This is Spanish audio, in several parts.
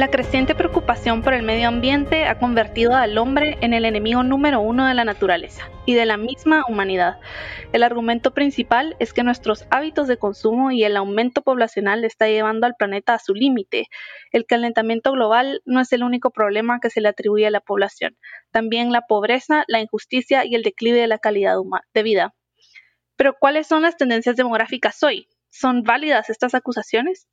La creciente preocupación por el medio ambiente ha convertido al hombre en el enemigo número uno de la naturaleza y de la misma humanidad. El argumento principal es que nuestros hábitos de consumo y el aumento poblacional está llevando al planeta a su límite. El calentamiento global no es el único problema que se le atribuye a la población, también la pobreza, la injusticia y el declive de la calidad de vida. Pero ¿cuáles son las tendencias demográficas hoy? ¿Son válidas estas acusaciones?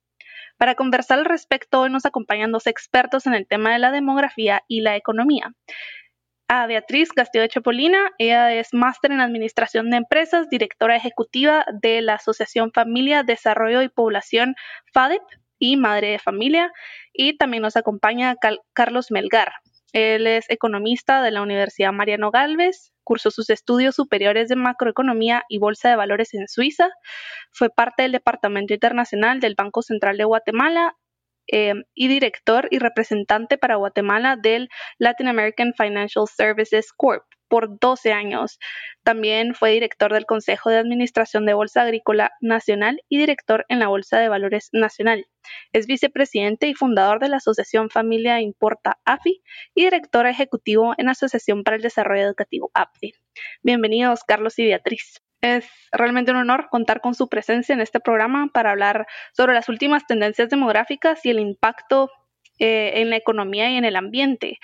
Para conversar al respecto, hoy nos acompañan dos expertos en el tema de la demografía y la economía. A Beatriz Castillo de Chopolina, ella es máster en Administración de Empresas, directora ejecutiva de la Asociación Familia, Desarrollo y Población FADEP y madre de familia. Y también nos acompaña Carlos Melgar. Él es economista de la Universidad Mariano Galvez, cursó sus estudios superiores de macroeconomía y bolsa de valores en Suiza, fue parte del Departamento Internacional del Banco Central de Guatemala eh, y director y representante para Guatemala del Latin American Financial Services Corp por 12 años. También fue director del Consejo de Administración de Bolsa Agrícola Nacional y director en la Bolsa de Valores Nacional. Es vicepresidente y fundador de la Asociación Familia Importa AFI y director ejecutivo en Asociación para el Desarrollo Educativo APDI. Bienvenidos, Carlos y Beatriz. Es realmente un honor contar con su presencia en este programa para hablar sobre las últimas tendencias demográficas y el impacto eh, en la economía y en el ambiente.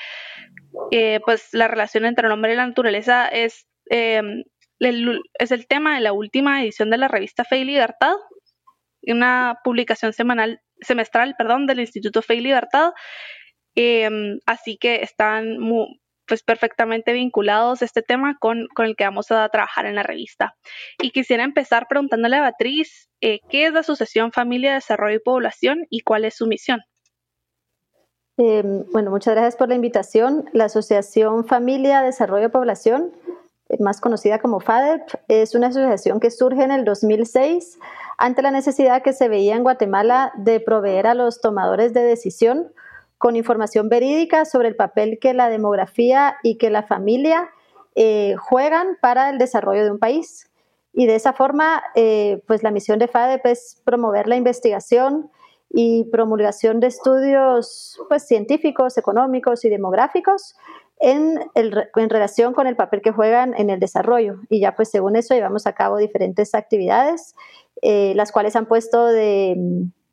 Eh, pues la relación entre el hombre y la naturaleza es, em, el, es el tema de la última edición de la revista Fe y Libertad, una publicación semanal, semestral perdón, del Instituto Fe y Libertad. Em, así que están pues perfectamente vinculados este tema con, con, el que vamos a trabajar en la revista. Y quisiera empezar preguntándole a Beatriz, eh, ¿qué es la Asociación Familia, Desarrollo y Población y cuál es su misión? Em, bueno, muchas gracias por la invitación. La Asociación Familia Desarrollo Población, eh, más conocida como FADEP, es una asociación que surge en el 2006 ante la necesidad que se veía en Guatemala de proveer a los tomadores de decisión con información verídica sobre el papel que la demografía y que la familia eh, juegan para el desarrollo de un país. Y de esa forma, eh, pues la misión de FADEP es promover la investigación, y promulgación de estudios pues, científicos, económicos y demográficos en, en, relación con el papel que juegan en el desarrollo. Y ya pues según eso llevamos a cabo diferentes actividades, eh, las cuales han puesto de,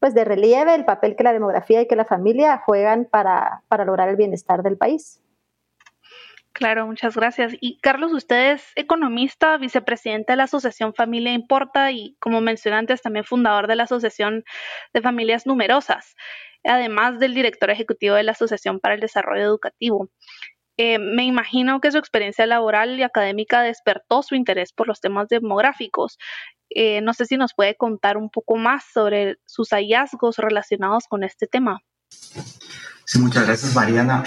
pues, de relieve el papel que la demografía y que la familia juegan para, para lograr el bienestar del país. Claro, muchas gracias. Y Carlos, usted es economista, vicepresidente de la Asociación Familia Importa y, como mencioné antes, también fundador de la Asociación de Familias Numerosas, además del director ejecutivo de la Asociación para el Desarrollo Educativo. Eh, me imagino que su experiencia laboral y académica despertó su interés por los temas demográficos. Eh, no sé si nos puede contar un poco más sobre sus hallazgos relacionados con este tema. Sí, muchas gracias, Mariana.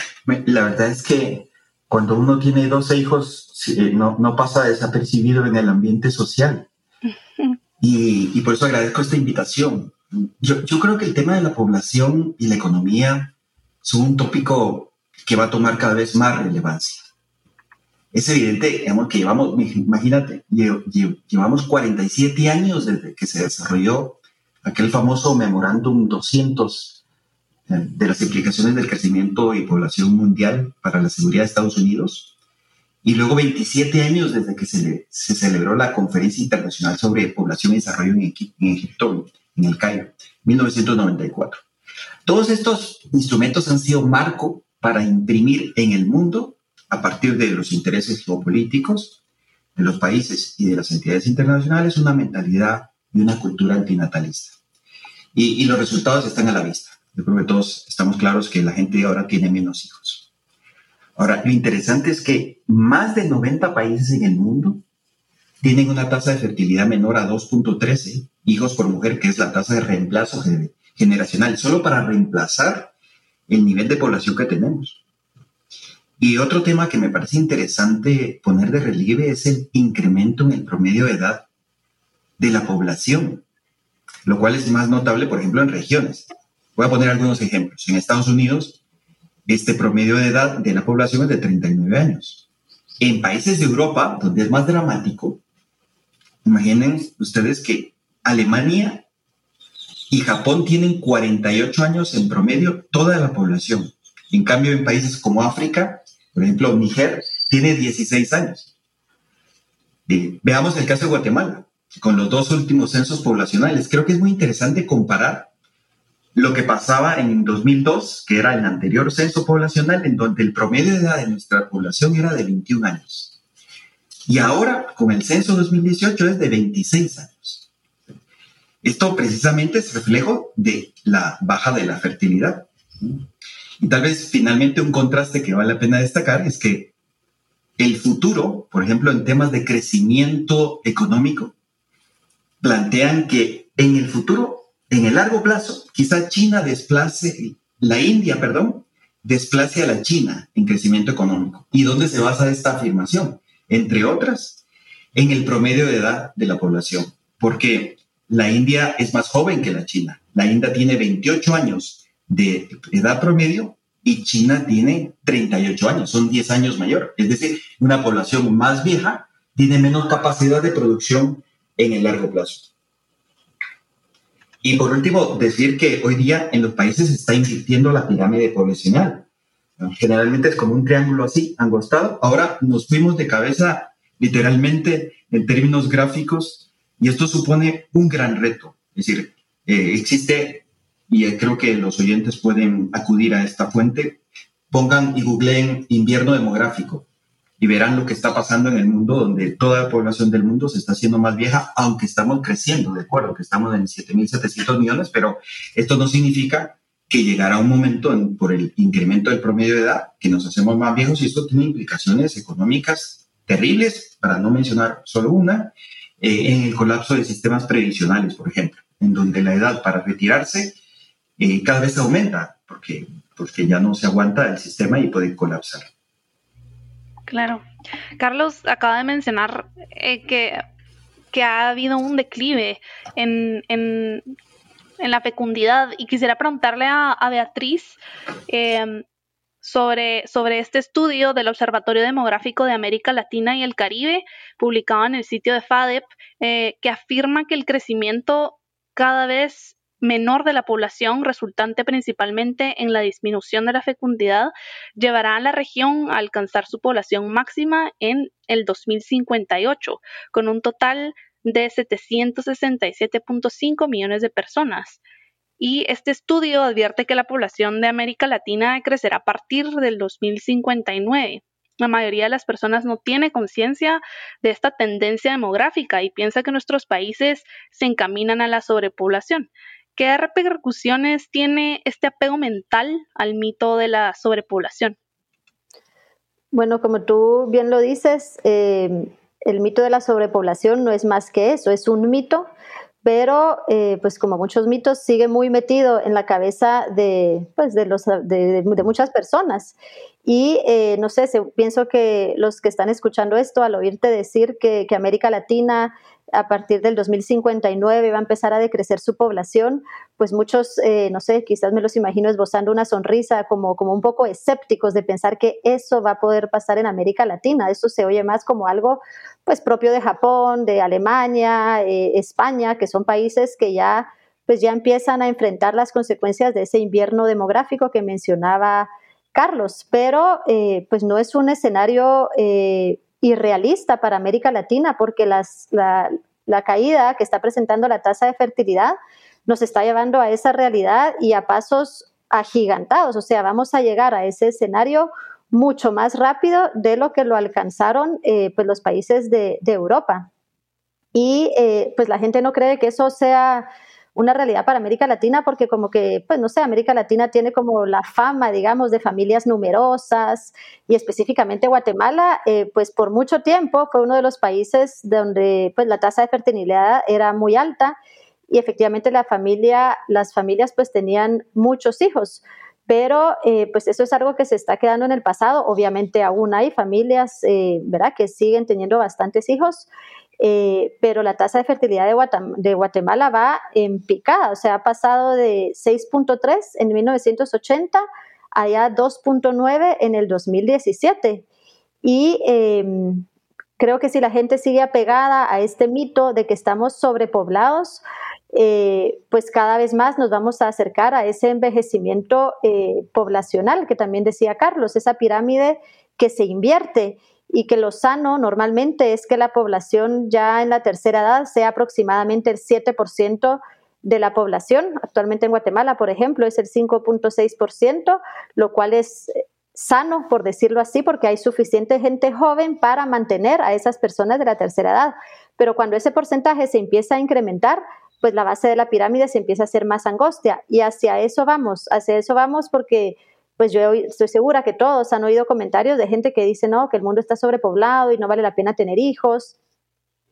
La verdad es que cuando uno tiene dos hijos, no, no pasa desapercibido en el ambiente social. Y, y, por eso agradezco esta invitación. Yo, yo creo que el tema de la población y la economía son un tópico que va a tomar cada vez más relevancia. Es evidente, digamos, que llevamos, imagínate, llevamos 47 años desde que se desarrolló aquel famoso memorándum 200 de las implicaciones del crecimiento y población mundial para la seguridad de Estados Unidos. Y luego 27 años desde que se, se celebró la Conferencia Internacional sobre Población y Desarrollo en, Egipto, en el Cairo, 1994. Todos estos instrumentos han sido marco para imprimir en el mundo, a partir de los intereses geopolíticos de los países y de las entidades internacionales, una mentalidad y una cultura antinatalista. Y los resultados están a la vista. Yo creo que todos estamos claros que la gente ahora tiene menos hijos. Ahora, lo interesante es que más de 90 países en el mundo tienen una tasa de fertilidad menor a 2.13 hijos por mujer, que es la tasa de reemplazo generacional, solo para reemplazar el nivel de población que tenemos. Y otro tema que me parece interesante poner de relieve es el incremento en el promedio de edad de la población, lo cual es más notable, por ejemplo, en regiones. Voy a poner algunos ejemplos. En Estados Unidos, este promedio de edad de la población es de 39 años. En países de Europa, donde es más dramático, imaginen ustedes que Alemania y Japón tienen 48 años en promedio toda la población. En cambio, en países como África, por ejemplo, Níger, tiene 16 años. Veamos el caso de Guatemala, con los dos últimos censos poblacionales. Creo que es muy interesante comparar lo que pasaba en 2002, que era el anterior censo poblacional, en donde el promedio de edad de nuestra población era de 21 años. Y ahora, con el censo 2018, es de 26 años. Esto precisamente es reflejo de la baja de la fertilidad. Y tal vez finalmente un contraste que vale la pena destacar es que el futuro, por ejemplo, en temas de crecimiento económico, plantean que en el futuro en el largo plazo, quizá China desplace, la India, perdón, desplace a la China en crecimiento económico. ¿Y dónde se basa esta afirmación? Entre otras, en el promedio de edad de la población, porque la India es más joven que la China. La India tiene 28 años de edad promedio y China tiene 38 años, son 10 años mayor. Es decir, una población más vieja tiene menos capacidad de producción en el largo plazo. Y por último, decir que hoy día en los países se está invirtiendo la pirámide poblacional. Generalmente es como un triángulo así, angostado. Ahora nos fuimos de cabeza literalmente en términos gráficos y esto supone un gran reto. Es decir, eh, existe, y creo que los oyentes pueden acudir a esta fuente, pongan y googleen invierno demográfico y verán lo que está pasando en el mundo, donde toda la población del mundo se está haciendo más vieja, aunque estamos creciendo, de acuerdo, que estamos en 7.700 millones, pero esto no significa que llegará un momento por el incremento del promedio de edad que nos hacemos más viejos y esto tiene implicaciones económicas terribles, para no mencionar solo una, eh, en el colapso de sistemas previsionales, por ejemplo, en donde la edad para retirarse eh, cada vez aumenta, porque, porque ya no se aguanta el sistema y puede colapsar. Claro. Carlos acaba de mencionar eh, que, que, ha habido un declive en, en, la fecundidad y quisiera preguntarle a, Beatriz em, sobre, sobre este estudio del Observatorio Demográfico de América Latina y el Caribe, publicado en el sitio de FADEP, eh, que afirma que el crecimiento cada vez menor de la población, resultante principalmente en la disminución de la fecundidad, llevará a la región a alcanzar su población máxima en el 2058, con un total de 767.5 millones de personas. Y este estudio advierte que la población de América Latina crecerá a partir del 2059. La mayoría de las personas no tiene conciencia de esta tendencia demográfica y piensa que nuestros países se encaminan a la sobrepoblación. ¿Qué repercusiones tiene este apego mental al mito de la sobrepoblación? Bueno, como tú bien lo dices, eh, el mito de la sobrepoblación no es más que eso, es un mito, pero eh, pues como muchos mitos sigue muy metido en la cabeza de, pues, de, los, de, muchas personas. Y eh, no sé, pienso que los que están escuchando esto, al oírte decir que América Latina a partir del 2059 va a empezar a decrecer su población, pues muchos, eh, no sé, quizás me los imagino esbozando una sonrisa como, como un poco escépticos de pensar que eso va a poder pasar en América Latina. Eso se oye más como algo pues propio de Japón, de Alemania, eh, España, que son países que ya pues ya empiezan a enfrentar las consecuencias de ese invierno demográfico que mencionaba Carlos, pero eh, pues no es un escenario irrealista para América Latina porque las, la, caída que está presentando la tasa de fertilidad nos está llevando a esa realidad y a pasos agigantados. O sea, vamos a llegar a ese escenario mucho más rápido de lo que lo alcanzaron eh, pues los países de, Europa. Y eh, pues la gente no cree que eso sea una realidad para América Latina porque como que, pues no sé, América Latina tiene como la fama, digamos, de familias numerosas y específicamente Guatemala, eh, pues por mucho tiempo fue uno de los países donde pues la tasa de fertilidad era muy alta y efectivamente la familia, las familias pues tenían muchos hijos. Pero eh, pues eso es algo que se está quedando en el pasado. Obviamente aún hay familias, eh, ¿verdad?, que siguen teniendo bastantes hijos eh, pero la tasa de fertilidad de Guatemala, va en picada, o sea, ha pasado de 6.3 en 1980 a ya 2.9 en el 2017. Y em, creo que si la gente sigue apegada a este mito de que estamos sobrepoblados, eh, pues cada vez más nos vamos a acercar a ese envejecimiento eh, poblacional que también decía Carlos, esa pirámide que se invierte y que lo sano normalmente es que la población ya en la tercera edad sea aproximadamente el 7% de la población. Actualmente en Guatemala, por ejemplo, es el 5.6%, lo cual es eh, sano, por decirlo así, porque hay suficiente gente joven para mantener a esas personas de la tercera edad. Pero cuando ese porcentaje se empieza a incrementar, pues la base de la pirámide se empieza a hacer más angostia y hacia eso vamos, hacia eso vamos porque pues yo estoy segura que todos han oído comentarios de gente que dice, no, que el mundo está sobrepoblado y no vale la pena tener hijos.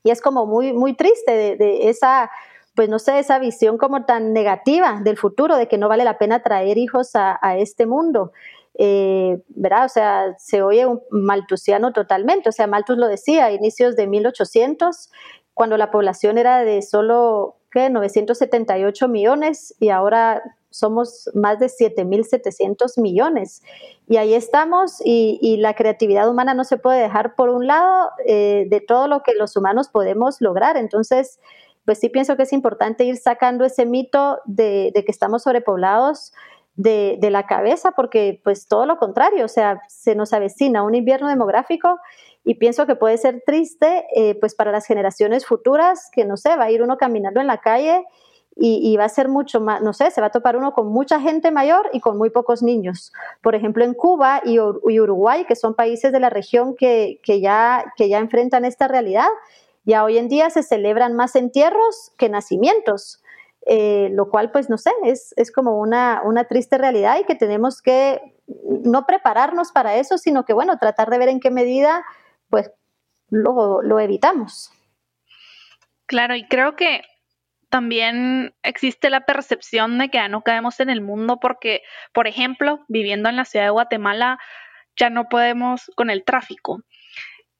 Y es como muy, muy triste de, esa, pues no sé, esa visión como tan negativa del futuro, de que no vale la pena traer hijos a, este mundo. Eh, ¿verdad? O sea, se oye un maltusiano totalmente. O sea, Malthus lo decía a inicios de 1800, cuando la población era de solo ¿qué? 978 millones y ahora somos más de 7.700 millones. Y ahí estamos y, la creatividad humana no se puede dejar por un lado eh, de todo lo que los humanos podemos lograr. Entonces, pues sí pienso que es importante ir sacando ese mito de, de que estamos sobrepoblados de, de, la cabeza, porque pues todo lo contrario, o sea, se nos avecina un invierno demográfico y pienso que puede ser triste eh, pues para las generaciones futuras, que no sé, va a ir uno caminando en la calle y, va a ser mucho más, no sé, se va a topar uno con mucha gente mayor y con muy pocos niños. Por ejemplo, en Cuba y, Uruguay, que son países de la región que, ya, que ya enfrentan esta realidad, ya hoy en día se celebran más entierros que nacimientos. Eh, lo cual, pues no sé, es, es como una, una, triste realidad y que tenemos que no prepararnos para eso, sino que, bueno, tratar de ver en qué medida pues lo, lo evitamos. Claro, y creo que también existe la percepción de que ya no caemos en el mundo porque, por ejemplo, viviendo en la ciudad de Guatemala, ya no podemos con el tráfico.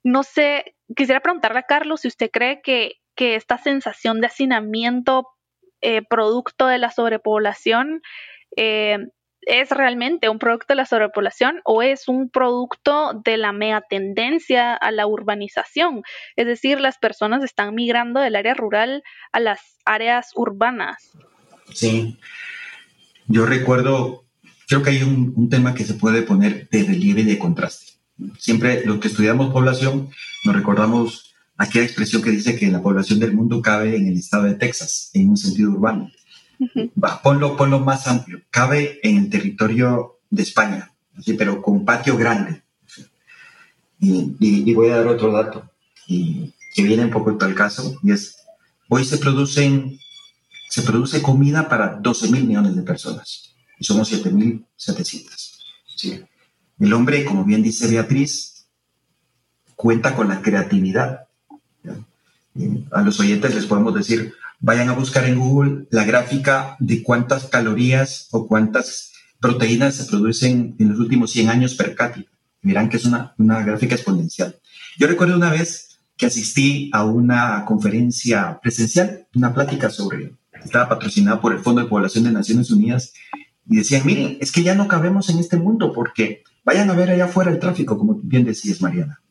No sé, quisiera preguntarle a Carlos si usted cree que, que esta sensación de hacinamiento eh, producto de la sobrepoblación eh, es realmente un producto de la sobrepoblación o es un producto de la mega tendencia a la urbanización. Es decir, las personas están migrando del área rural a las áreas urbanas. Sí, yo recuerdo, creo que hay un, tema que se puede poner de relieve y de contraste. Siempre los que estudiamos población nos recordamos aquella expresión que dice que la población del mundo cabe en el estado de Texas, en un sentido urbano ponlo, ponlo más amplio. Cabe en el territorio de España, pero con patio grande. Y, voy a dar otro dato y, que viene un poco al caso, hoy se producen, se produce comida para 12 mil millones de personas, y somos 7 mil 700. El hombre, como bien dice Beatriz, cuenta con la creatividad. A los oyentes les podemos decir, vayan a buscar en Google la gráfica de cuántas calorías o cuántas proteínas se producen en los últimos 100 años per cápita. Miran que es una, una gráfica exponencial. Yo recuerdo una vez que asistí a una conferencia presencial, una plática sobre, estaba patrocinada por el Fondo de Población de Naciones Unidas, y decían, miren, es que ya no cabemos en este mundo porque vayan a ver allá afuera el tráfico, como bien decías, Mariana.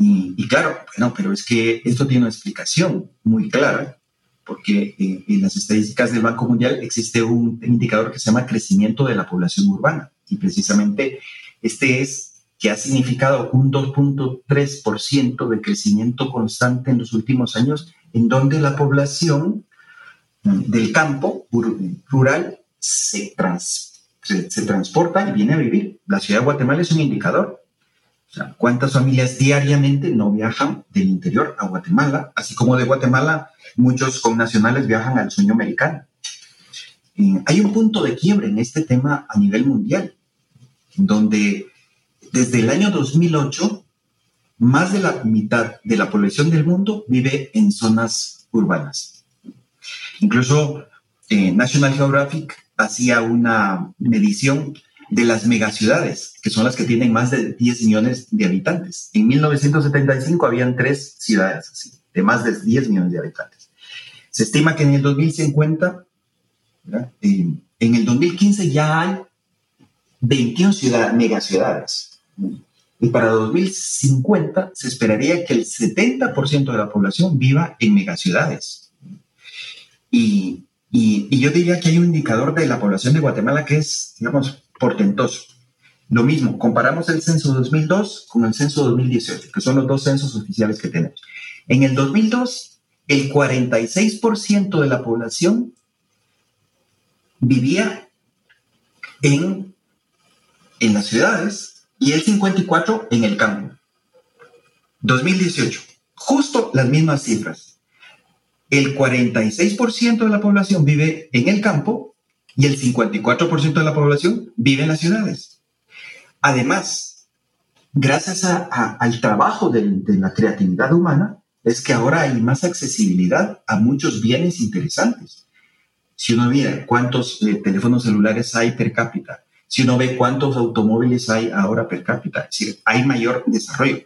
Y, y claro, bueno, pero es que esto tiene una explicación muy clara porque en las estadísticas del Banco Mundial existe un indicador que se llama crecimiento de la población urbana y precisamente este es que ha significado un 2.3% de crecimiento constante en los últimos años, en donde la población mm, del campo rural se transporta y viene a vivir. La ciudad de Guatemala es un indicador ¿cuántas familias diariamente no viajan del interior a Guatemala? Así como de Guatemala, muchos connacionales viajan al sueño americano. hay un punto de quiebre en este tema a nivel mundial, donde desde el año 2008, más de la mitad de la población del mundo vive en zonas urbanas. Incluso eh, National Geographic hacía una medición de las megaciudades, que son las que tienen más de 10 millones de habitantes. En 1975 habían tres ciudades así. de más de 10 millones de habitantes. Se estima que en el 2050, en, el 2015 ya hay 21 ciudades, megaciudades. Y para 2050 se esperaría que el 70% de la población viva en megaciudades. Y, y, y, yo diría que hay un indicador de la población de Guatemala que es, digamos, Lo mismo, comparamos el censo 2002 con el censo 2018, que son los dos censos oficiales que tenemos. En el 2002 el 46% de la población vivía en, en las ciudades y el 54% en el campo. 2018, justo las mismas cifras. El 46% de la población vive en el campo y el 54% de la población vive en las ciudades. Además, gracias al trabajo de la creatividad humana, es que ahora hay más accesibilidad a muchos bienes interesantes. Si uno mira cuántos eh, teléfonos celulares hay per cápita, si uno ve cuántos automóviles hay ahora per cápita, es decir, hay mayor desarrollo.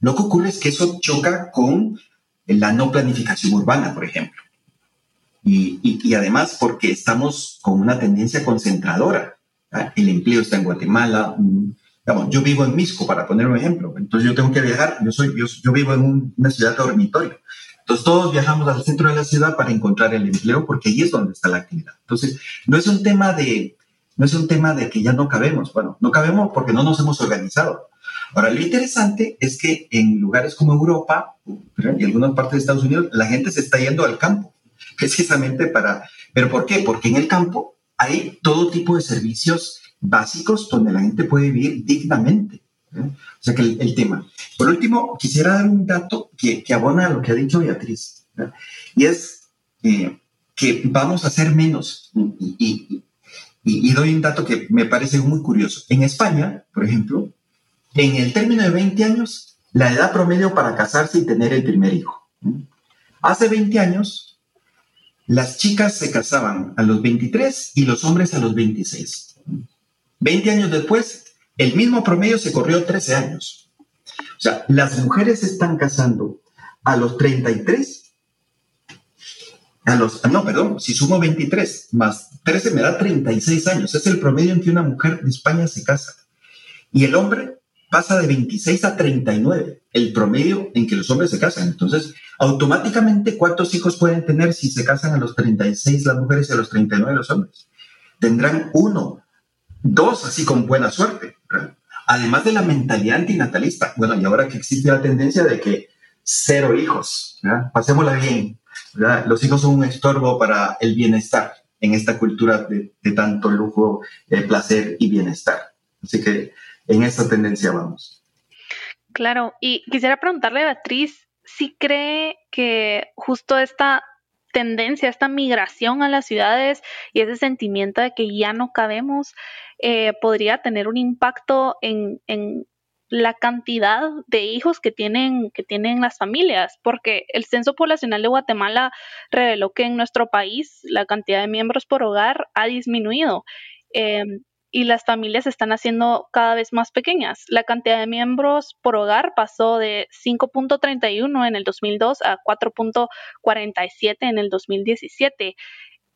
Lo que ocurre es que eso choca con la no planificación urbana, por ejemplo. Y, y, además porque estamos con una tendencia concentradora. El empleo está en Guatemala, yo vivo en Misco, para poner un ejemplo. Entonces yo tengo que viajar, yo, soy, yo, vivo en una ciudad dormitorio. Entonces todos viajamos al centro de la ciudad para encontrar el empleo porque ahí es donde está la actividad. Entonces no es un tema de, no es un tema de que ya no cabemos. Bueno, no cabemos porque no nos hemos organizado. Ahora, lo interesante es que en lugares como Europa y algunas partes de Estados Unidos, la gente se está yendo al campo, precisamente para... ¿Pero por qué? Porque en el campo hay todo tipo de servicios básicos donde la gente puede vivir dignamente. ¿eh? O sea que el, tema. Por último, quisiera dar un dato que, que abona a lo que ha dicho Beatriz, y es eh, que vamos a hacer menos. Y, y, y, doy un dato que me parece muy curioso. En España, por ejemplo, en el término de 20 años, la edad promedio para casarse y tener el primer hijo. Hace 20 años, las chicas se casaban a los 23 y los hombres a los 26. 20 años después, el mismo promedio se corrió 13 años. O sea, las mujeres se están casando a los 33, a los, no, perdón, si sumo 23 más 13 me da 36 años. Es el promedio en que una mujer de España se casa. Y el hombre pasa de 26 a 39, el promedio en que los hombres se casan. Entonces, automáticamente, ¿cuántos hijos pueden tener si se casan a los 36 las mujeres y a los 39 los hombres? Tendrán uno, Dos, así con buena suerte. Además de la mentalidad antinatalista. Bueno, y ahora que existe la tendencia de que cero hijos, pasémosla bien. Los hijos son un estorbo para el bienestar en esta cultura de, tanto lujo, eh, placer y bienestar. Así que en esta tendencia vamos. Claro, y quisiera preguntarle a Beatriz si cree que justo esta tendencia, esta migración a las ciudades y ese sentimiento de que ya no cabemos, eh, podría tener un impacto en, la cantidad de hijos que tienen, que tienen las familias, porque el Censo Poblacional de Guatemala reveló que en nuestro país la cantidad de miembros por hogar ha disminuido. Em, y las familias están haciendo cada vez más pequeñas. La cantidad de miembros por hogar pasó de 5.31 en el 2002 a 4.47 en el 2017.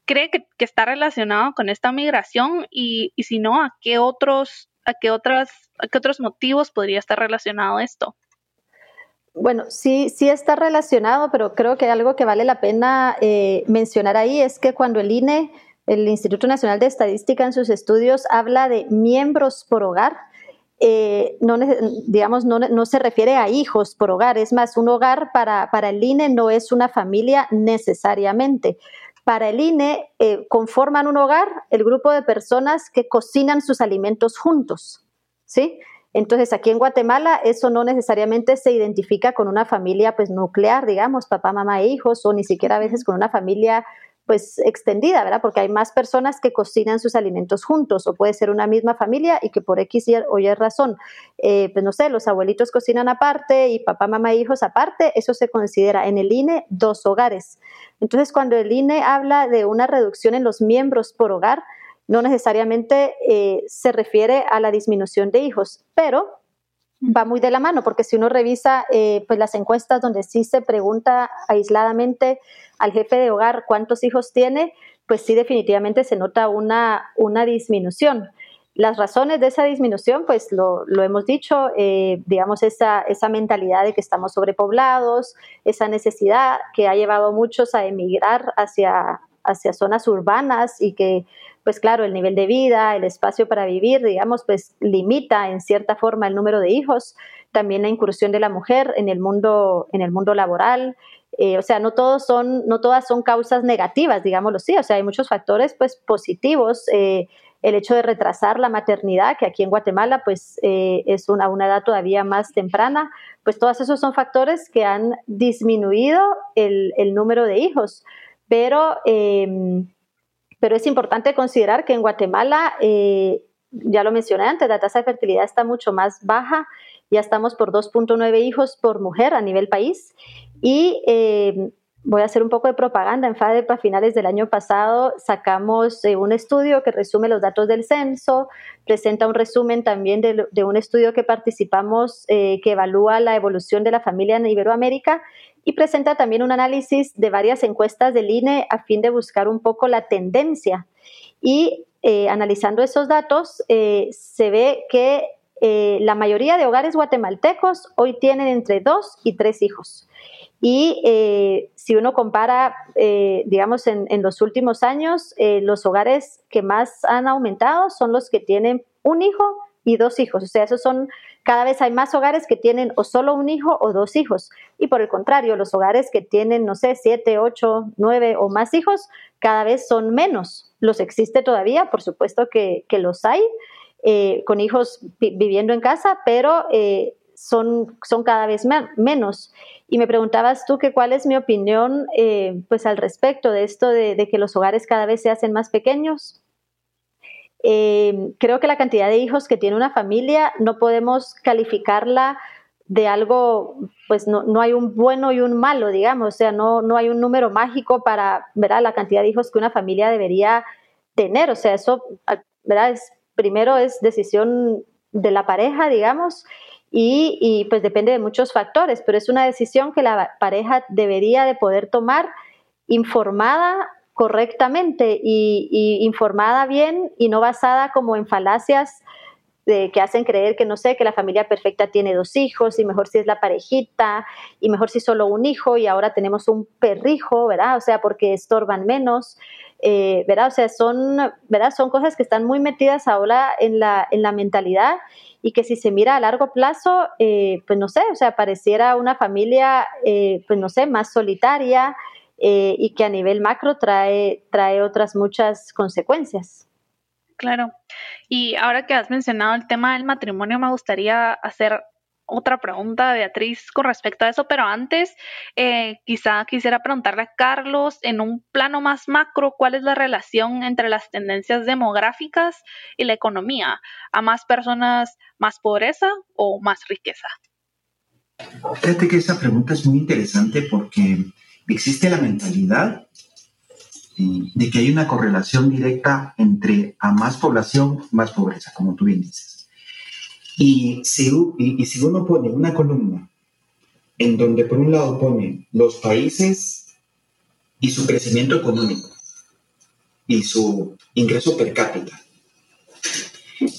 ¿Cree que, está relacionado con esta migración? Y, si no, ¿a qué otros, a qué otras, a qué otros motivos podría estar relacionado esto? Bueno, sí, sí está relacionado, pero creo que algo que vale la pena eh, mencionar ahí es que cuando el INE el Instituto Nacional de Estadística en sus estudios habla de miembros por hogar. Eh, no, digamos, no, se refiere a hijos por hogar, es más, un hogar para, para el INE no es una familia necesariamente. Para el INE eh, conforman un hogar el grupo de personas que cocinan sus alimentos juntos, ¿sí? Entonces, aquí en Guatemala eso no necesariamente se identifica con una familia pues nuclear, digamos, papá, mamá e hijos, o ni siquiera a veces con una familia pues extendida, ¿verdad? Porque hay más personas que cocinan sus alimentos juntos o puede ser una misma familia y que por X o Y razón, eh, pues no sé, los abuelitos cocinan aparte y papá, mamá e hijos aparte, eso se considera en el INE dos hogares. Entonces, cuando el INE habla de una reducción en los miembros por hogar, no necesariamente eh, se refiere a la disminución de hijos, pero va muy de la mano, porque si uno revisa eh, pues las encuestas donde sí se pregunta aisladamente al jefe de hogar cuántos hijos tiene, pues sí definitivamente se nota una, una disminución. Las razones de esa disminución, pues lo, hemos dicho, eh, digamos, esa, esa mentalidad de que estamos sobrepoblados, esa necesidad que ha llevado a muchos a emigrar hacia, hacia zonas urbanas y que, pues claro, el nivel de vida, el espacio para vivir, digamos, pues limita en cierta forma el número de hijos, también la incursión de la mujer en el mundo, en el mundo laboral, eh, o sea, no todos son, no todas son causas negativas, digámoslo sí, o sea, hay muchos factores pues positivos. Eh, el hecho de retrasar la maternidad, que aquí en Guatemala pues eh, es una, una edad todavía más temprana, pues todos esos son factores que han disminuido el, número de hijos. Pero, em, pero es importante considerar que en Guatemala, eh, ya lo mencioné antes, la tasa de fertilidad está mucho más baja, ya estamos por 2.9 hijos por mujer a nivel país. Y em, voy a hacer un poco de propaganda. En FADEP a finales del año pasado. Sacamos eh, un estudio que resume los datos del censo, presenta un resumen también de, un estudio que participamos eh, que evalúa la evolución de la familia en Iberoamérica y presenta también un análisis de varias encuestas del INE a fin de buscar un poco la tendencia. Y eh, analizando esos datos, se ve que la mayoría de hogares guatemaltecos hoy tienen entre dos y tres hijos. Y eh, si uno compara, eh, digamos, en, los últimos años, eh, los hogares que más han aumentado son los que tienen un hijo y dos hijos. O sea, esos son, cada vez hay más hogares que tienen o solo un hijo o dos hijos. Y por el contrario, los hogares que tienen, no sé, siete, ocho, nueve o más hijos, cada vez son menos. Los existe todavía, por supuesto que, los hay, con hijos viviendo en casa, pero son, son cada vez menos. Y me preguntabas tú que cuál es mi opinión eh, pues al respecto de esto de, que los hogares cada vez se hacen más pequeños. Eh, creo que la cantidad de hijos que tiene una familia no podemos calificarla de algo, pues no, no, hay un bueno y un malo, digamos, o sea, no, no hay un número mágico para, ver La cantidad de hijos que una familia debería tener, o sea, eso, ¿verdad? Es, primero es decisión de la pareja, digamos, y, pues depende de muchos factores, pero es una decisión que la pareja debería de poder tomar informada correctamente y, informada bien y no basada como en falacias de, que hacen creer que no sé, que la familia perfecta tiene dos hijos y mejor si es la parejita y mejor si solo un hijo y ahora tenemos un perrijo, ¿verdad? O sea, porque estorban menos. Eh, ¿verdad? O sea, son, ¿verdad? Son cosas que están muy metidas ahora en la, en la mentalidad y que si se mira a largo plazo, eh, pues no sé, o sea, pareciera una familia, eh, pues no sé, más solitaria eh, y que a nivel macro trae, trae otras muchas consecuencias. Claro. Y ahora que has mencionado el tema del matrimonio, me gustaría hacer otra pregunta, Beatriz, con respecto a eso, pero antes eh, quizá quisiera preguntarle a Carlos, en un plano más macro, ¿cuál es la relación entre las tendencias demográficas y la economía? ¿A más personas, más pobreza o más riqueza? Fíjate que esa pregunta es muy interesante porque existe la mentalidad eh, de que hay una correlación directa entre a más población, más pobreza, como tú bien dices. Y si, uno pone una columna en donde por un lado pone los países y su crecimiento económico y su ingreso per cápita,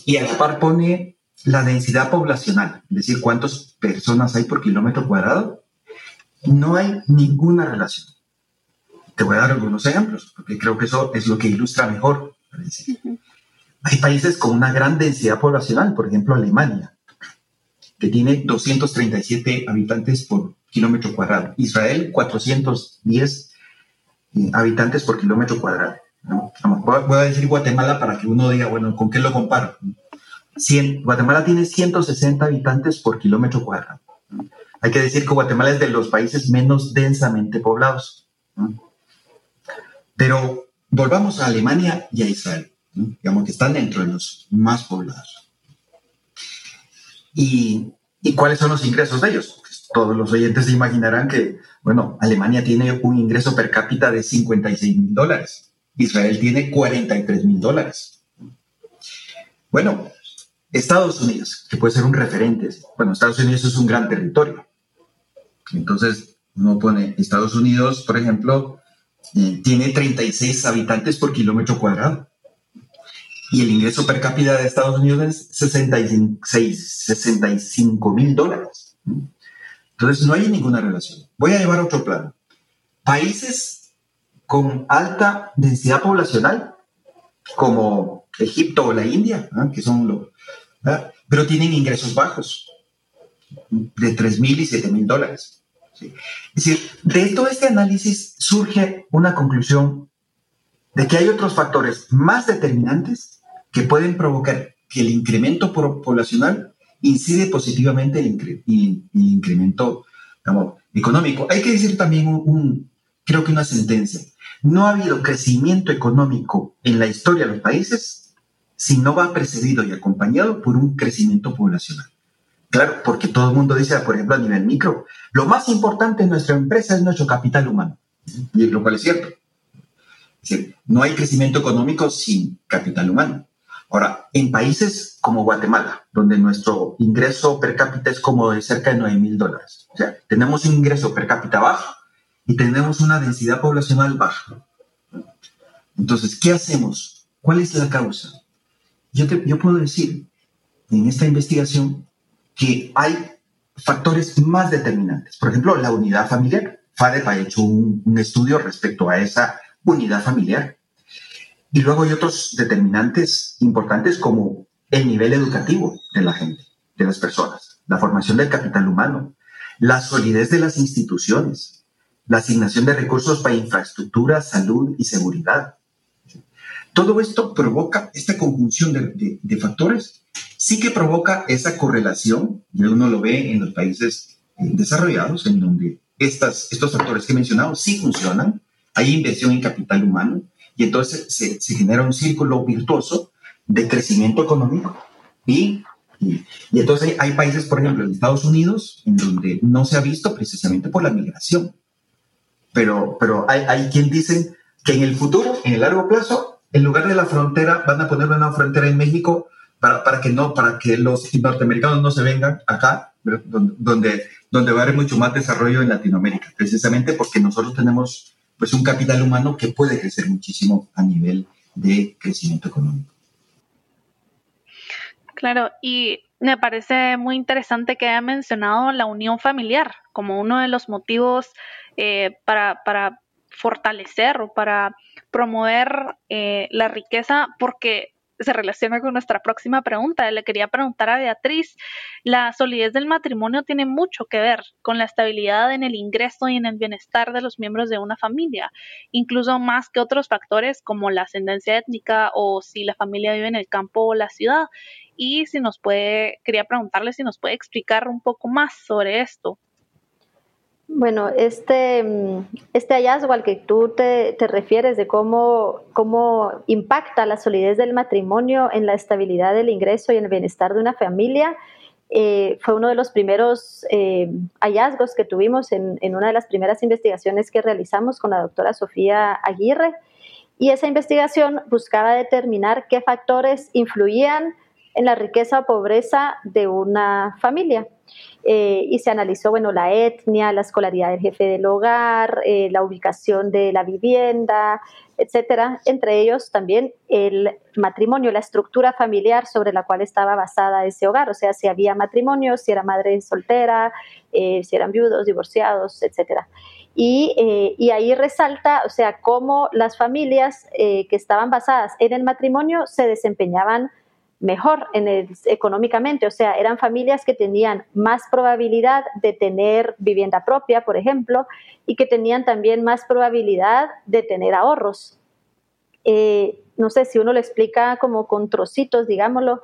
y a la par pone la densidad poblacional, es decir, cuántas personas hay por kilómetro cuadrado, no hay ninguna relación. Te voy a dar algunos ejemplos, porque creo que eso es lo que ilustra mejor. Hay países con una gran densidad poblacional, por ejemplo Alemania, que tiene 237 habitantes por kilómetro cuadrado. Israel, 410 eh, habitantes por kilómetro cuadrado. Voy a decir Guatemala para que uno diga, bueno, ¿con qué lo comparo? Guatemala tiene 160 habitantes por kilómetro cuadrado. Hay que decir que Guatemala es de los países menos densamente poblados. Pero volvamos a Alemania y a Israel digamos que están dentro de los más poblados. ¿Y, ¿Y cuáles son los ingresos de ellos? Pues todos los oyentes se imaginarán que, bueno, Alemania tiene un ingreso per cápita de 56 mil dólares, Israel tiene 43 mil dólares. Bueno, Estados Unidos, que puede ser un referente. Bueno, Estados Unidos es un gran territorio. Entonces, uno pone Estados Unidos, por ejemplo, eh, tiene 36 habitantes por kilómetro cuadrado. Y el ingreso per cápita de Estados Unidos es 65 mil dólares. Entonces, no hay ninguna relación. Voy a llevar otro plano. Países con alta densidad poblacional, como Egipto o la India, que son los, pero tienen ingresos bajos, de 3 mil y 7 mil dólares. Es decir, de todo este análisis surge una conclusión de que hay otros factores más determinantes que pueden provocar que el incremento poblacional incide positivamente en el, incremento económico. Hay que decir también un, creo que una sentencia. No ha habido crecimiento económico en la historia de los países si no va precedido y acompañado por un crecimiento poblacional. Claro, porque todo el mundo dice, por ejemplo, a nivel micro, lo más importante en nuestra empresa es nuestro capital humano, y lo cual es cierto. No hay crecimiento económico sin capital humano. Ahora, en países como Guatemala, donde nuestro ingreso per cápita es como de cerca de 9 mil dólares, o sea, tenemos un ingreso per cápita bajo y tenemos una densidad poblacional baja. Entonces, ¿qué hacemos? ¿Cuál es la causa? Yo, yo puedo decir en esta investigación que hay factores más determinantes. Por ejemplo, la unidad familiar. FADEP ha hecho un estudio respecto a esa unidad familiar. Y luego hay otros determinantes importantes como el nivel educativo de la gente, de las personas, la formación del capital humano, la solidez de las instituciones, la asignación de recursos para infraestructura, salud y seguridad, todo esto provoca esta conjunción de, factores, sí que provoca esa correlación, y uno lo ve en los países eh, desarrollados, en donde estas, estos factores que he mencionado sí funcionan, hay inversión en capital humano, y entonces se, genera un círculo virtuoso de crecimiento económico. Y, entonces hay países, por ejemplo, en Estados Unidos, en donde no se ha visto precisamente por la migración. Pero, pero hay, hay quien dice que en el futuro, en el largo plazo, en lugar de la frontera, van a poner una frontera en México para, para que no, para que los norteamericanos no se vengan acá, donde, donde va a haber mucho más desarrollo en Latinoamérica, precisamente porque nosotros tenemos pues un capital humano que puede crecer muchísimo a nivel de crecimiento económico. Claro, y me parece muy interesante que haya mencionado la unión familiar como uno de los motivos eh, para, para fortalecer o para promover eh, la riqueza porque se relaciona con nuestra próxima pregunta. Le quería preguntar a Beatriz, la solidez del matrimonio tiene mucho que ver con la estabilidad en el ingreso y en el bienestar de los miembros de una familia, incluso más que otros factores como la ascendencia étnica o si la familia vive en el campo o la ciudad. Y si nos puede, quería preguntarle si nos puede explicar un poco más sobre esto. Bueno, este, mm, este hallazgo al que tú te, refieres de cómo, cómo impacta la solidez del matrimonio en la estabilidad del ingreso y en el bienestar de una familia, eh, fue uno de los primeros eh, hallazgos que tuvimos en, en, una de las primeras investigaciones que realizamos con la doctora Sofía Aguirre. Y esa investigación buscaba determinar qué factores influían en la riqueza o pobreza de una familia. Eh, y se analizó, bueno, la etnia, la escolaridad del jefe del hogar, eh, la ubicación de la vivienda, etcétera. Entre ellos también el matrimonio, la estructura familiar sobre la cual estaba basada ese hogar, o sea, si había matrimonio, si era madre soltera, eh, si eran viudos, divorciados, etcétera. Y, y, ahí resalta, o sea, cómo las familias que estaban basadas en el matrimonio se desempeñaban mejor económicamente, o sea, eran familias que tenían más probabilidad de tener vivienda propia, por ejemplo, y que tenían también más probabilidad de tener ahorros. Eh, no sé si uno lo explica como con trocitos, digámoslo,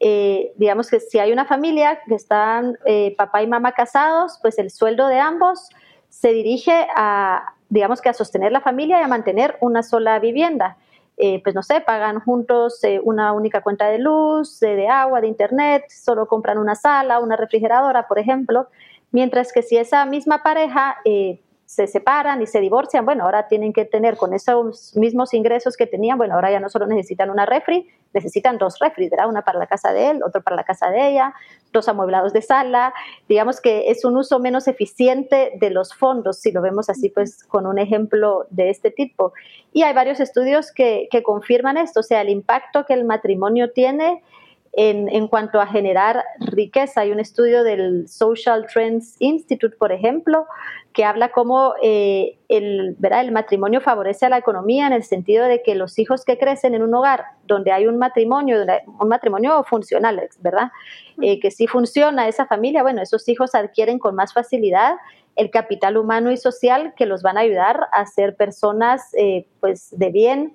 eh, digamos que si hay una familia que están eh, papá y mamá casados, pues el sueldo de ambos se dirige a, digamos que a sostener la familia y a mantener una sola vivienda. Eh, pues no sé, pagan juntos eh, una única cuenta de luz, de agua, de internet, solo compran una sala, una refrigeradora, por ejemplo, mientras que si esa misma pareja eh, se separan y se divorcian, bueno, ahora tienen que tener con esos mismos ingresos que tenían, bueno, ahora ya no solo necesitan una refri, necesitan dos refris, ¿verdad? Una para la casa de él, otro para la casa de ella, dos amueblados de sala. Digamos que es un uso menos eficiente de los fondos, si lo vemos así, pues con un ejemplo de este tipo. Y hay varios estudios que, que confirman esto, o sea, el impacto que el matrimonio tiene en, cuanto a generar riqueza. Hay un estudio del Social Trends Institute, por ejemplo, que habla cómo eh, el, ¿verdad? el matrimonio favorece a la economía en el sentido de que los hijos que crecen en un hogar donde hay un matrimonio, un matrimonio funcional, ¿verdad? Eh, que sí funciona esa familia, bueno, esos hijos adquieren con más facilidad el capital humano y social que los van a ayudar a ser personas eh, pues de bien,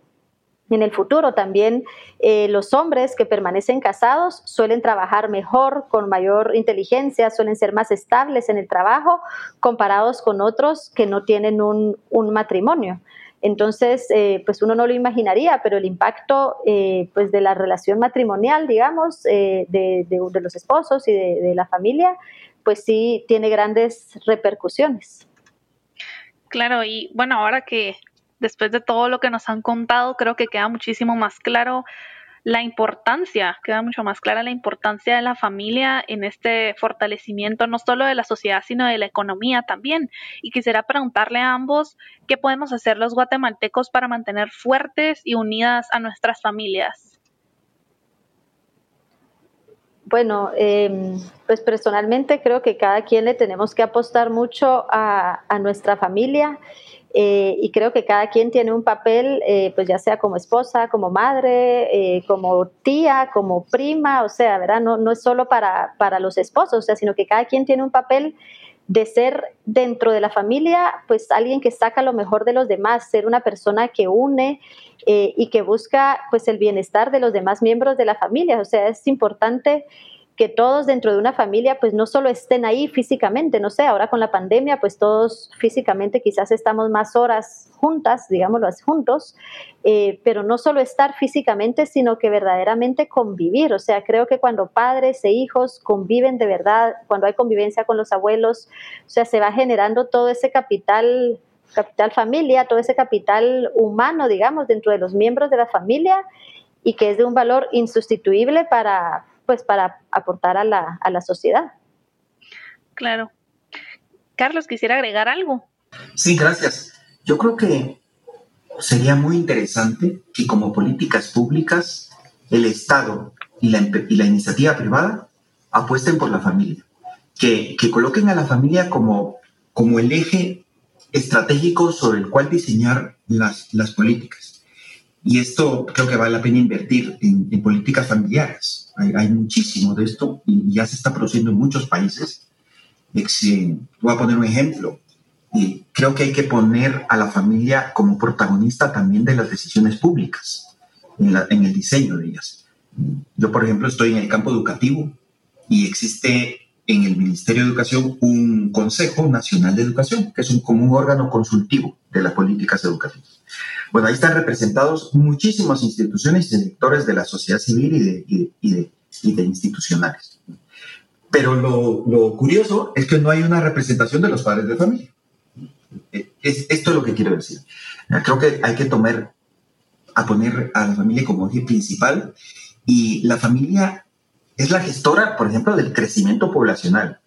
en el futuro también eh, los hombres que permanecen casados suelen trabajar mejor, con mayor inteligencia, suelen ser más estables en el trabajo comparados con otros que no tienen un, matrimonio. Entonces, eh, pues uno no lo imaginaría, pero el impacto eh, pues de la relación matrimonial, digamos, de, los esposos y de la familia, pues sí tiene grandes repercusiones. Claro, y bueno, ahora que después de todo lo que nos han contado, creo que queda muchísimo más claro la importancia, queda mucho más clara la importancia de la familia en este fortalecimiento no solo de la sociedad, sino de la economía también. Y quisiera preguntarle a ambos qué podemos hacer los guatemaltecos para mantener fuertes y unidas a nuestras familias. Bueno, em, pues personalmente creo que cada quien le tenemos que apostar mucho a, a nuestra familia eh, y creo que cada quien tiene un papel, eh, pues ya sea como esposa, como madre, eh, como tía, como prima, o sea, ¿verdad? No, no es solo para, para los esposos, o sea, sino que cada quien tiene un papel de ser dentro de la familia, pues alguien que saca lo mejor de los demás, ser una persona que une y que busca pues el bienestar de los demás miembros de la familia. O sea, es importante que todos dentro de una familia pues no solo estén ahí físicamente, no sé, ahora con la pandemia pues todos físicamente quizás estamos más horas juntas, digámoslo así, juntos, eh, pero no solo estar físicamente, sino que verdaderamente convivir, o sea, creo que cuando padres e hijos conviven de verdad, cuando hay convivencia con los abuelos, o sea, se va generando todo ese capital capital familia, todo ese capital humano, digamos, dentro de los miembros de la familia y que es de un valor insustituible para, pues para aportar a la, a la sociedad. Claro. Carlos, quisiera agregar algo. Sí, gracias. Yo creo que sería muy interesante que como políticas públicas el Estado y la, y la iniciativa privada apuesten por la familia, que, que, coloquen a la familia como, como el eje estratégico sobre el cual diseñar las, las políticas. Y esto creo que vale la pena invertir en, políticas familiares. Hay, muchísimo de esto y ya se está produciendo en muchos países. voy a poner un ejemplo. Y creo que hay que poner a la familia como protagonista también de las decisiones públicas, en el diseño de ellas. Yo, por ejemplo, estoy en el campo educativo y existe en el Ministerio de Educación un Consejo Nacional de Educación, que es un, como un órgano consultivo de las políticas educativas. Bueno, ahí están representados muchísimas instituciones y sectores de la sociedad civil y de, y de, y de, institucionales. Pero lo, lo, curioso es que no hay una representación de los padres de familia. Es, esto es lo que quiero decir. Creo que hay que tomar, a poner a la familia como eje principal y la familia es la gestora, por ejemplo, del crecimiento poblacional.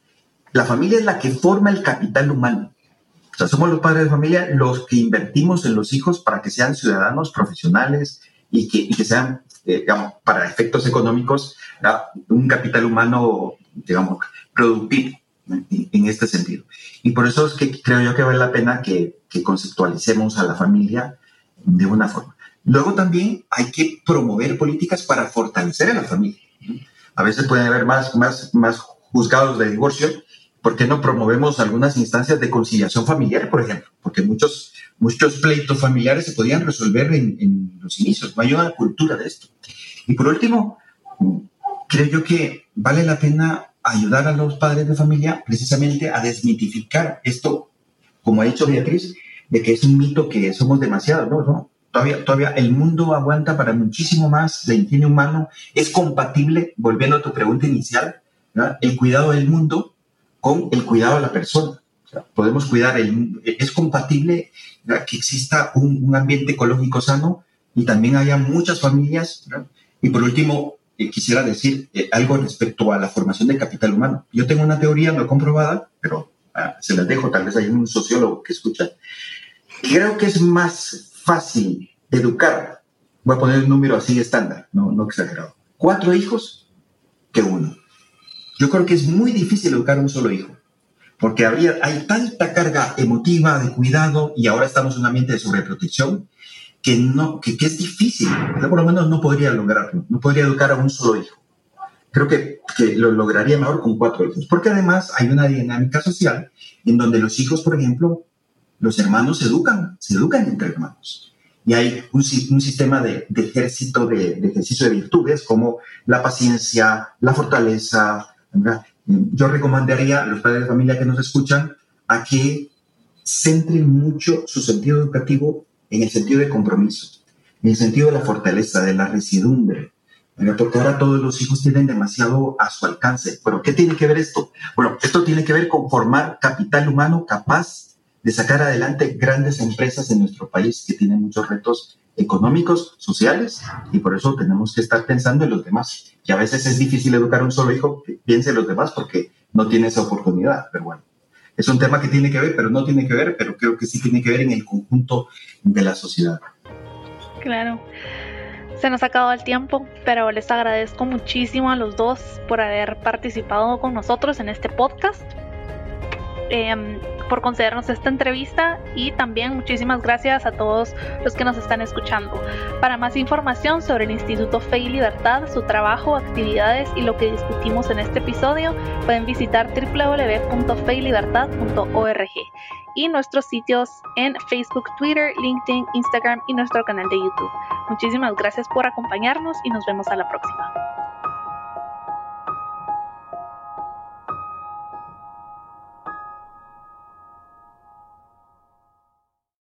La familia es la que forma el capital humano. O sea, somos los padres de familia los que invertimos en los hijos para que sean ciudadanos profesionales y que, y que sean, eh, digamos, para efectos económicos, un capital humano, digamos, productivo en, este sentido. Y por eso es que creo yo que vale la pena que, que conceptualicemos a la familia de una forma. Luego también hay que promover políticas para fortalecer a la familia. A veces pueden haber más, más, más juzgados de divorcio. ¿Por qué no promovemos algunas instancias de conciliación familiar, por ejemplo? Porque muchos, muchos pleitos familiares se podían resolver en, en los inicios. No cultura de esto. Y por último, creo yo que vale la pena ayudar a los padres de familia precisamente a desmitificar esto, como ha dicho Beatriz, de que es un mito que somos demasiados, ¿no? ¿no? Todavía, todavía el mundo aguanta para muchísimo más de ingenio humano. Es compatible, volviendo a tu pregunta inicial, el cuidado del mundo con el cuidado de la persona. podemos cuidar, el, es compatible que exista un, ambiente ecológico sano y también haya muchas familias. Y por último, eh, quisiera decir eh, algo respecto a la formación de capital humano. Yo tengo una teoría no comprobada, pero ah, se las dejo, tal vez hay un sociólogo que escucha. Creo que es más fácil educar, voy a poner un número así estándar, no, no exagerado, cuatro hijos que uno. Yo creo que es muy difícil educar a un solo hijo, porque habría, hay tanta carga emotiva de cuidado y ahora estamos en un ambiente de sobreprotección que, no, que, es difícil. Yo por lo menos no podría lograrlo, no podría educar a un solo hijo. Creo que, que lo lograría mejor con cuatro hijos, porque además hay una dinámica social en donde los hijos, por ejemplo, los hermanos se educan, se educan entre hermanos. Y hay un, sistema de, de ejército, de, ejercicio de virtudes como la paciencia, la fortaleza. Yo recomendaría a los padres de familia que nos escuchan a que centren mucho su sentido educativo en el sentido de compromiso, en el sentido de la fortaleza, de la residumbre, porque ahora todos los hijos tienen demasiado a su alcance. Pero ¿qué tiene que ver esto? Bueno, esto tiene que ver con formar capital humano capaz de sacar adelante grandes empresas en nuestro país que tienen muchos retos económicos, sociales, y por eso tenemos que estar pensando en los demás. Y a veces es difícil educar a un solo hijo que piense en los demás porque no tiene esa oportunidad, pero bueno es un tema que tiene que ver, pero no tiene que ver, pero creo que sí tiene que ver en el conjunto de la sociedad. Claro. Se nos ha acabado el tiempo, pero les agradezco muchísimo a los dos por haber participado con nosotros en este podcast. Em, por concedernos esta entrevista y también muchísimas gracias a todos los que nos están escuchando. Para más información sobre el Instituto Fe y Libertad, su trabajo, actividades y lo que discutimos en este episodio, pueden visitar www.feylibertad.org y nuestros sitios en Facebook, Twitter, LinkedIn, Instagram y nuestro canal de YouTube. Muchísimas gracias por acompañarnos y nos vemos a la próxima.